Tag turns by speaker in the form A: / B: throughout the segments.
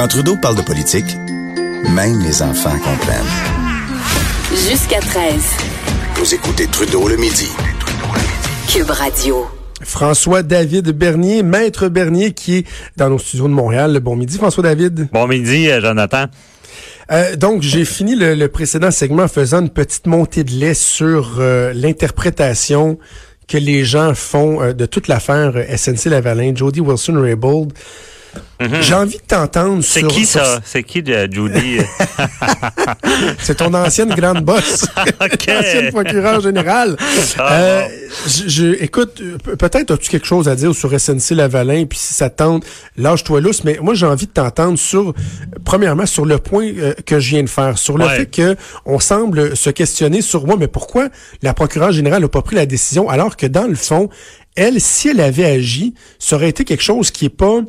A: Quand Trudeau parle de politique, même les enfants comprennent.
B: Jusqu'à 13.
A: Vous écoutez Trudeau le midi.
B: Cube Radio.
C: François-David Bernier, maître Bernier, qui est dans nos studios de Montréal. Bon midi, François-David.
D: Bon midi, euh, Jonathan.
C: Euh, donc, j'ai fini le, précédent segment en faisant une petite montée de lait sur euh, l'interprétation que les gens font de toute l'affaire SNC-Lavalin, Jody Wilson-Raybould.
D: Mhm.
C: J'ai envie de t'entendre
D: C'est qui ça? C'est qui, Judy?
C: c'est ton ancienne grande bosse. ancienne procureure générale. Ah, euh, je, écoute, peut-être as-tu quelque chose à dire sur SNC Lavalin, puis si ça tente, lâche-toi lousse, mais moi j'ai envie de t'entendre sur, premièrement, sur le point euh, que je viens de faire, sur le fait que on semble se questionner sur, moi, mais pourquoi la procureure générale n'a pas pris la décision, alors que dans le fond, elle, si elle avait agi, ça aurait été quelque chose qui est pas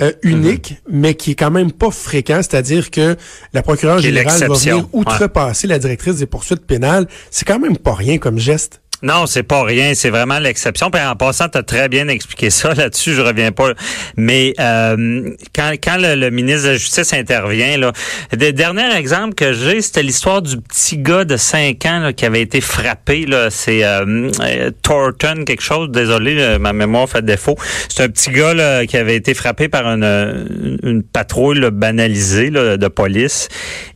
C: euh, unique, mhm. mais qui est quand même pas fréquent, c'est-à-dire que la procureure générale va venir outrepasser la directrice des poursuites pénales. C'est quand même pas rien comme geste.
D: Non, c'est pas rien, c'est vraiment l'exception. Puis en passant, tu as très bien expliqué ça là-dessus, je reviens pas. Mais euh, quand, quand le, ministre de la Justice intervient, là, le dernier exemple que j'ai, c'était l'histoire du petit gars de 5 ans qui avait été frappé. Là, c'est euh, euh, Thornton, quelque chose, désolé, ma mémoire fait défaut. C'est un petit gars là, qui avait été frappé par une, une patrouille banalisée de police.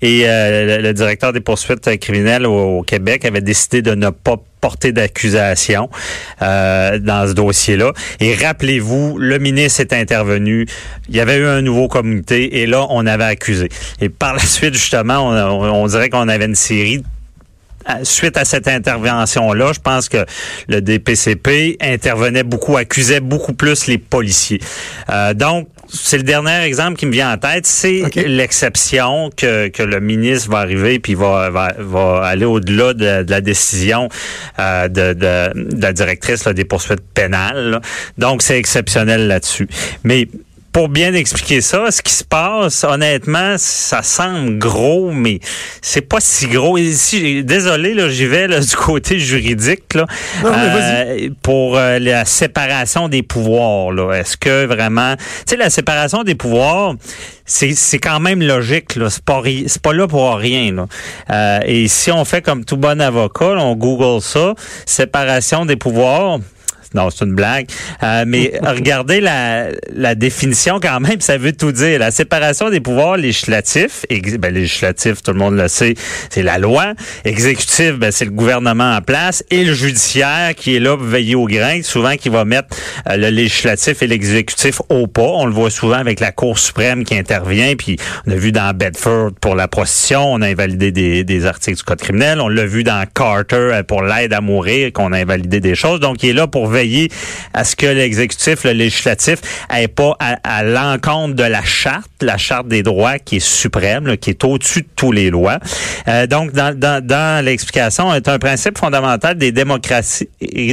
D: Et le, directeur des poursuites criminelles au Québec avait décidé de ne pas portée d'accusation euh, dans ce dossier-là. Et rappelez-vous, le ministre est intervenu, il y avait eu un nouveau comité et là, on avait accusé. Et par la suite, justement, on, dirait qu'on avait une série suite à cette intervention-là, je pense que le DPCP intervenait beaucoup, accusait beaucoup plus les policiers. Euh, donc, c'est le dernier exemple qui me vient en tête. C'est l'exception que, que le ministre va arriver puis va, va, va aller au-delà de, la décision euh, de, de, la directrice des poursuites pénales. Donc, c'est exceptionnel là-dessus. Mais pour bien expliquer ça, ce qui se passe, honnêtement, ça semble gros, mais c'est pas si gros. Ici, désolé, là, j'y vais là, du côté juridique là, euh, pour euh, la séparation des pouvoirs. Là, est-ce que vraiment, tu sais, la séparation des pouvoirs, c'est, c'est quand même logique. Là, c'est pas c'est pas là pour rien. Là. Euh, et si on fait comme tout bon avocat, on Google ça, séparation des pouvoirs non, c'est une blague. Euh, mais regardez la, la définition quand même, ça veut tout dire. La séparation des pouvoirs législatifs, ben, législatif, tout le monde le sait, c'est la loi. Exécutif, ben, c'est le gouvernement en place. Et le judiciaire qui est là pour veiller au grain, souvent qui va mettre euh, le législatif et l'exécutif au pas. On le voit souvent avec la Cour suprême qui intervient. Puis on a vu dans Bedford pour la prostitution, on a invalidé des, des articles du Code criminel. On l'a vu dans Carter euh, pour l'aide à mourir, qu'on a invalidé des choses. Donc, il est là pour veiller à ce que l'exécutif, le législatif, n'ait pas à, l'encontre de la charte, la charte des droits qui est suprême, qui est au-dessus de tous les lois. Euh, donc, dans, dans, dans l'explication, est un principe fondamental des démocraties,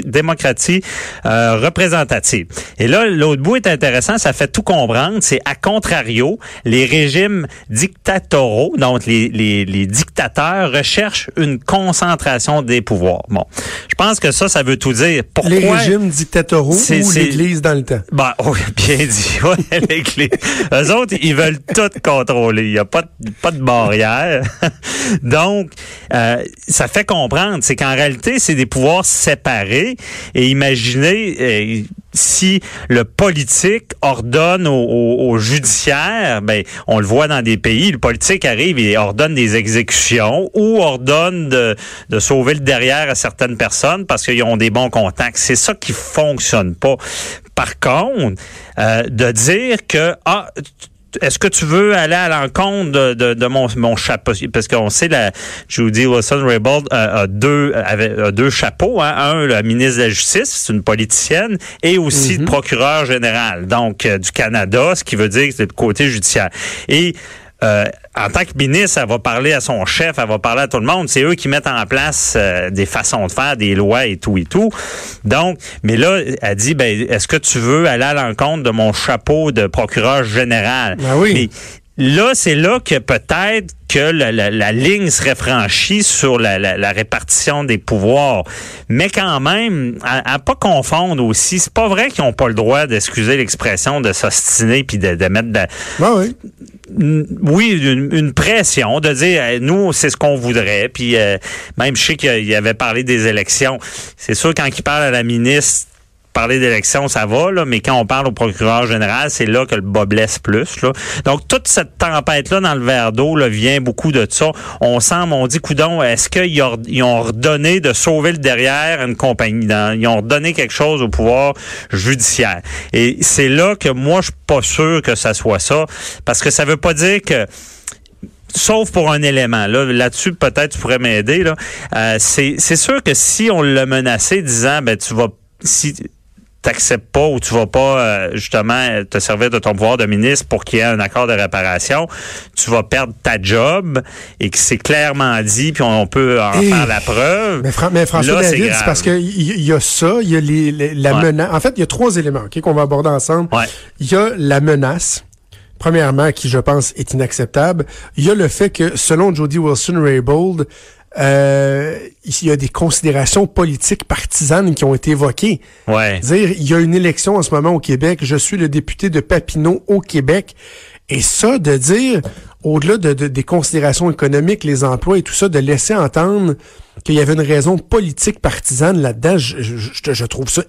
D: démocraties euh, représentatives. Et là, l'autre bout est intéressant, ça fait tout comprendre. C'est à contrario, les régimes dictatoraux, donc les, les, les dictateurs recherchent une concentration des pouvoirs. Bon, je pense que ça, ça veut tout dire. Pourquoi
C: les régimes dictatoraux ou l'Église dans le temps?
D: Ben, oui, bien dit. Ouais, l'Église. Eux autres, ils veulent tout contrôler. Il n'y a pas de, pas de barrière. Donc, euh, ça fait comprendre, c'est qu'en réalité, c'est des pouvoirs séparés. Et imaginez, euh, si le politique ordonne au, judiciaire, ben on le voit dans des pays, le politique arrive et ordonne des exécutions ou ordonne de, de sauver le derrière à certaines personnes parce qu'ils ont des bons contacts. C'est ça qui fonctionne pas. Par contre, euh, de dire que ah est-ce que tu veux aller à l'encontre de, de, de, mon, mon chapeau? Parce qu'on sait, la Judy Wilson-Raybould a, deux, avait, deux chapeaux. Hein? Un, la ministre de la Justice, c'est une politicienne, et aussi le mhm. procureur général, donc euh, du Canada, ce qui veut dire que c'est le côté judiciaire. Et euh, en tant que ministre, elle va parler à son chef, elle va parler à tout le monde. C'est eux qui mettent en place euh, des façons de faire, des lois et tout et tout. Donc, mais là, elle dit, ben, est-ce que tu veux aller à l'encontre de mon chapeau de procureur général?
C: Ben oui
D: Là, c'est là que peut-être que la, la, ligne serait franchie sur la, la, répartition des pouvoirs. Mais quand même, à, à pas confondre aussi, c'est pas vrai qu'ils ont pas le droit d'excuser l'expression de s'ostiner puis de, de mettre de,
C: ah oui.
D: oui, une, pression de dire nous c'est ce qu'on voudrait. Puis euh, même je sais qu'il avait parlé des élections. C'est sûr quand il parle à la ministre parler d'élection, ça va, là, mais quand on parle au procureur général, c'est là que le bas blesse plus. Là. Donc, toute cette tempête-là dans le verre d'eau vient beaucoup de ça. On semble, on dit, coudon, est-ce qu'ils ont redonné de sauver le derrière une compagnie? Dans, ils ont redonné quelque chose au pouvoir judiciaire. Et c'est là que moi, je suis pas sûr que ça soit ça, parce que ça veut pas dire que sauf pour un élément. Là, là-dessus, peut-être tu pourrais m'aider. Là. Euh, c'est, c'est sûr que si on l'a menacé disant ben tu vas si t'acceptes pas ou tu vas pas euh, justement te servir de ton pouvoir de ministre pour qu'il y ait un accord de réparation, tu vas perdre ta job et que c'est clairement dit, puis on, peut en faire la preuve.
C: Mais, François David, c'est parce qu'il y, a ça, il y a les, la menace. En fait, il y a trois éléments qu'on va aborder ensemble. Il y a la menace. Premièrement, qui je pense est inacceptable. Il y a le fait que, selon Jody Wilson-Raybould, euh, il y a des considérations politiques partisanes qui ont été évoquées.
D: Ouais.
C: Dire, il y a une élection en ce moment au Québec, je suis le député de Papineau au Québec. Et ça, de dire, au-delà de, des considérations économiques, les emplois et tout ça, de laisser entendre qu'il y avait une raison politique partisane là-dedans, je, je, je, trouve ça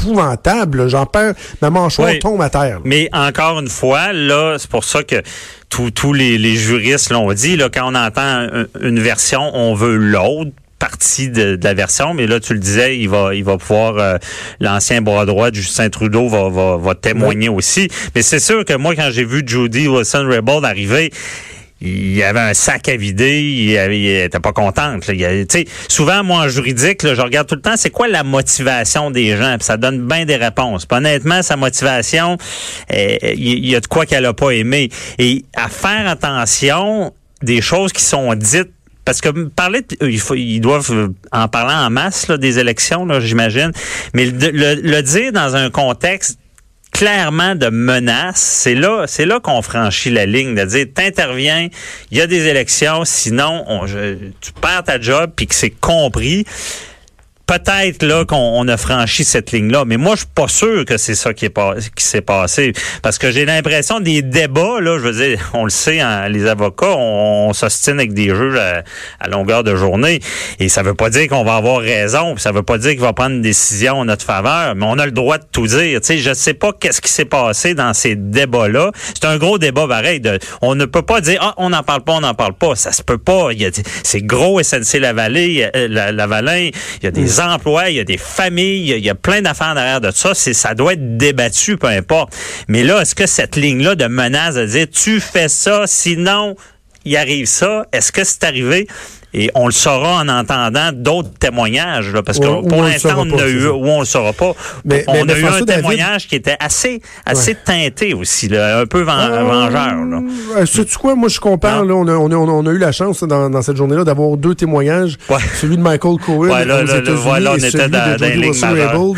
C: épouvantable. J'en perds, ma mâchoire tombe à terre.
D: Mais encore une fois, là, c'est pour ça que tous les, les juristes l'ont dit, là, quand on entend une version, on veut l'autre partie de, la version, mais là tu le disais, il va il va pouvoir euh, l'ancien bras droit de Justin Trudeau va va, va témoigner aussi. Mais c'est sûr que moi quand j'ai vu Judy Wilson Rebel arriver, il y avait un sac à vider, il, était pas contente. sais, souvent, moi, en juridique, je regarde tout le temps, c'est quoi la motivation des gens, puis ça donne bien des réponses. honnêtement, sa motivation, euh, il y, a de quoi qu'elle a pas aimé. Et à faire attention des choses qui sont dites parce que parler, il ils doivent en parler en masse là, des élections, j'imagine, mais le, dire dans un contexte clairement de menace, c'est là, c'est là qu'on franchit la ligne de dire t'interviens, il y a des élections, sinon on, tu perds ta job puis que c'est compris peut-être là qu'on a franchi cette ligne-là, mais moi je suis pas sûr que c'est ça qui est qui s'est passé parce que j'ai l'impression des débats là, je veux dire, on le sait, hein, les avocats, on, s'ostine avec des juges à, longueur de journée et ça veut pas dire qu'on va avoir raison, ça veut pas dire qu'il va prendre une décision en notre faveur, mais on a le droit de tout dire. Tu sais, je sais pas qu'est-ce qui s'est passé dans ces débats-là. C'est un gros débat pareil. On ne peut pas dire ah on n'en parle pas, on n'en parle pas. Ça se peut pas. C'est gros SNC Lavalin, la, Lavalin. Il y a des emplois, il y a des familles, il y a plein d'affaires derrière de ça. Ça doit être débattu, peu importe. Mais là, est-ce que cette ligne-là de menace de dire tu fais ça, sinon il arrive ça, est-ce que c'est arrivé? Et on le saura en entendant d'autres témoignages, là, parce que pour l'instant, on a eu, ou on le saura pas. Mais, on a eu un témoignage qui était assez, assez teinté aussi, là, un peu euh, vengeur. Là.
C: Euh, sais-tu quoi? Moi, je compare, là, on a, on, a, on a eu la chance dans, dans cette journée-là d'avoir deux témoignages. Celui de Michael Cohen
D: ouais, là, aux États-Unis et celui de Jody Wilson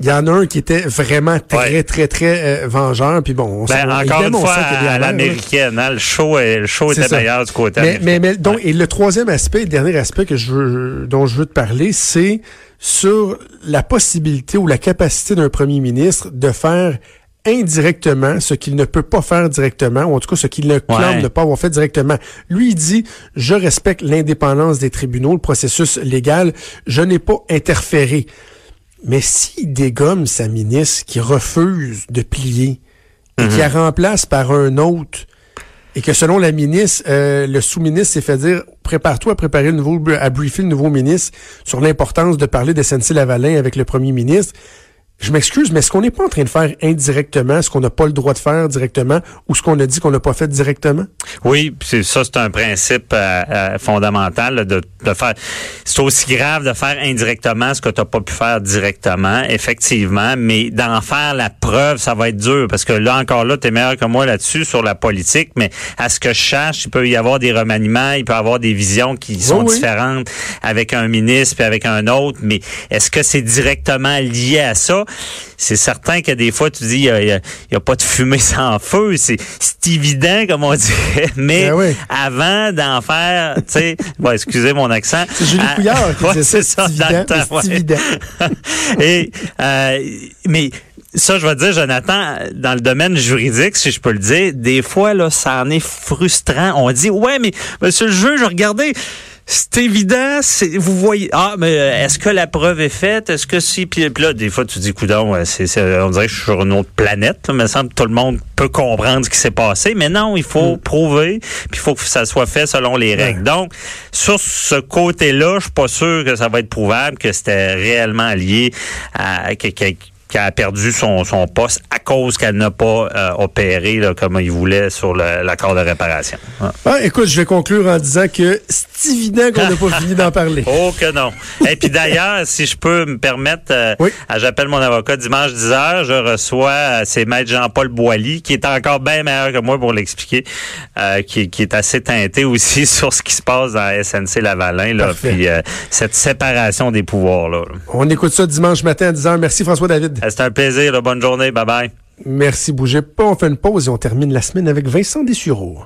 C: Il y en a un qui était vraiment très, très, très, euh, vengeur. Puis bon, on
D: ben, encore une fois, à l'américaine, hein, le show, le show était meilleur du côté
C: mais, mais, mais, donc, et le troisième aspect, le dernier aspect que je veux, dont je veux te parler, c'est sur la possibilité ou la capacité d'un premier ministre de faire indirectement ce qu'il ne peut pas faire directement, ou en tout cas ce qu'il ne clame ne pas avoir fait directement. Lui, il dit, je respecte l'indépendance des tribunaux, le processus légal, je n'ai pas interféré. Mais s'il dégomme sa ministre qui refuse de plier et qui mhm. la remplace par un autre et que selon la ministre, euh, le sous-ministre s'est fait dire prépare-toi à préparer le nouveau, à briefer le nouveau ministre sur l'importance de parler de SNC-Lavalin avec le premier ministre. Je m'excuse, mais est-ce qu'on n'est pas en train de faire indirectement ce qu'on n'a pas le droit de faire directement ou ce qu'on a dit qu'on n'a pas fait directement?
D: Oui, c'est ça, c'est un principe euh, euh, fondamental de, de faire. C'est aussi grave de faire indirectement ce que tu n'as pas pu faire directement, effectivement, mais d'en faire la preuve, ça va être dur parce que là encore là, tu es meilleur que moi là-dessus sur la politique, mais à ce que je cherche, il peut y avoir des remaniements, il peut y avoir des visions qui sont différentes avec un ministre puis avec un autre, mais est-ce que c'est directement lié à ça? C'est certain que des fois, tu dis, il n'y a, a, pas de fumée sans feu. C'est évident, comme on dirait. Mais
C: Ben oui.
D: avant d'en faire, tu sais, bon, excusez mon accent.
C: C'est Julie
D: Ah,
C: Couillard qui
D: ouais,
C: disait
D: c'est
C: ça,
D: ça,
C: c'est
D: le
C: évident,
D: temps, ouais.
C: évident.
D: Et, euh, mais ça, je vais te dire, Jonathan, dans le domaine juridique, si je peux le dire, des fois, là, ça en est frustrant. On dit, ouais, mais monsieur le juge, regardez, c'est évident, c'est, vous voyez, ah, mais euh, est-ce que la preuve est faite? Est-ce que si, puis, puis là, des fois, tu dis, coudon, c'est, c'est- on dirait que je suis sur une autre planète, là, mais ça me semble que tout le monde peut comprendre ce qui s'est passé, mais non, il faut prouver, puis il faut que ça soit fait selon les règles. Donc, sur ce côté-là, je suis pas sûr que ça va être prouvable que c'était réellement lié à quelqu'un qui a perdu son, son poste à cause qu'elle n'a pas euh, opéré là, comme il voulait sur l'accord de réparation.
C: Ah, écoute, je vais conclure en disant que c'est évident qu'on n'a pas fini d'en parler.
D: Oh que non. Et puis d'ailleurs, si je peux me permettre, euh,
C: Oui.
D: j'appelle mon avocat dimanche 10h, je reçois, euh, c'est maître Jean-Paul Boilly, qui est encore bien meilleur que moi pour l'expliquer, euh, qui, qui est assez teinté aussi sur ce qui se passe dans SNC Lavalin, là, puis euh, cette séparation des pouvoirs là.
C: On écoute ça dimanche matin à 10h. Merci François
D: Euh, C'est un plaisir, bonne journée, bye bye.
C: Merci, bougez pas. On fait une pause et on termine la semaine avec Vincent Dessureau.